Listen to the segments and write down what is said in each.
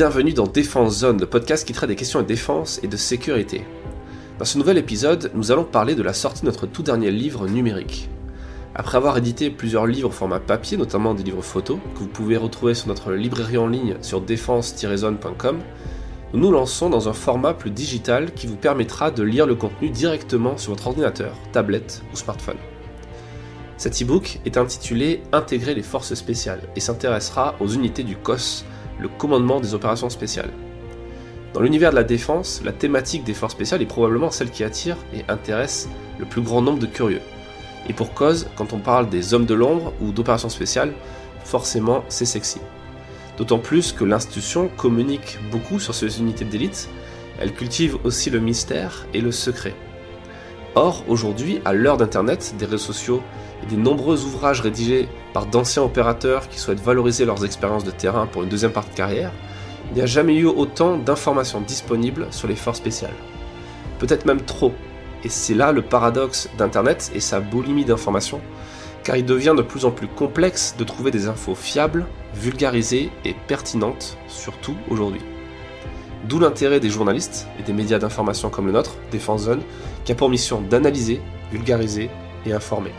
bienvenue dans Défense Zone, le podcast qui traite des questions de défense et de sécurité. Dans ce nouvel épisode, nous allons parler de la sortie de notre tout dernier livre numérique. Après avoir édité plusieurs livres au format papier, notamment des livres photos, que vous pouvez retrouver sur notre librairie en ligne sur défense-zone.com, nous nous lançons dans un format plus digital qui vous permettra de lire le contenu directement sur votre ordinateur, tablette ou smartphone. Cet e-book est intitulé Intégrer les forces spéciales et s'intéressera aux unités du COS, le commandement des opérations spéciales. Dans l'univers de la défense, la thématique des forces spéciales est probablement celle qui attire et intéresse le plus grand nombre de curieux. Et pour cause, quand on parle des hommes de l'ombre ou d'opérations spéciales, forcément c'est sexy. D'autant plus que l'institution communique beaucoup sur ces unités d'élite, elle cultive aussi le mystère et le secret. Or, aujourd'hui, à l'heure d'Internet, des réseaux sociaux et des nombreux ouvrages rédigés par d'anciens opérateurs qui souhaitent valoriser leurs expériences de terrain pour une deuxième partie de carrière, il n'y a jamais eu autant d'informations disponibles sur les forces spéciales. Peut-être même trop. Et c'est là le paradoxe d'Internet et sa boulimie d'informations, car il devient de plus en plus complexe de trouver des infos fiables, vulgarisées et pertinentes, surtout aujourd'hui. D'où l'intérêt des journalistes et des médias d'information comme le nôtre, Défense Zone, qui a pour mission d'analyser, vulgariser et informer.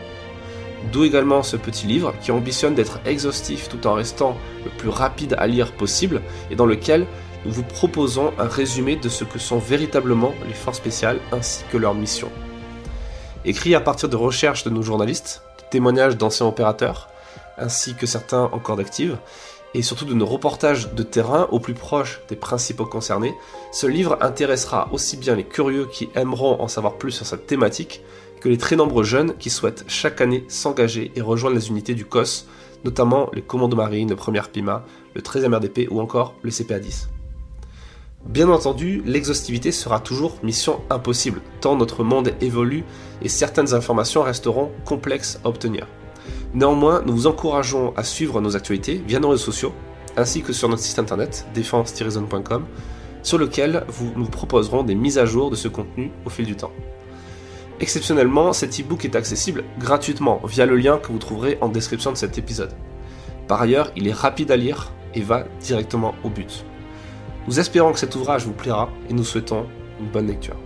D'où également ce petit livre qui ambitionne d'être exhaustif tout en restant le plus rapide à lire possible et dans lequel nous vous proposons un résumé de ce que sont véritablement les forces spéciales ainsi que leur mission. Écrit à partir de recherches de nos journalistes, de témoignages d'anciens opérateurs, ainsi que certains encore d'actifs, et surtout de nos reportages de terrain au plus proche des principaux concernés, ce livre intéressera aussi bien les curieux qui aimeront en savoir plus sur cette thématique que les très nombreux jeunes qui souhaitent chaque année s'engager et rejoindre les unités du COS, notamment les commandos marines, le 1er PIMA, le 13e RDP ou encore le CPA-10. Bien entendu, l'exhaustivité sera toujours mission impossible, tant notre monde évolue et certaines informations resteront complexes à obtenir. Néanmoins, nous vous encourageons à suivre nos actualités via nos réseaux sociaux, ainsi que sur notre site internet défense-zone.com, sur lequel vous, nous proposerons des mises à jour de ce contenu au fil du temps. Exceptionnellement, cet e-book est accessible gratuitement via le lien que vous trouverez en description de cet épisode. Par ailleurs, il est rapide à lire et va directement au but. Nous espérons que cet ouvrage vous plaira et nous souhaitons une bonne lecture.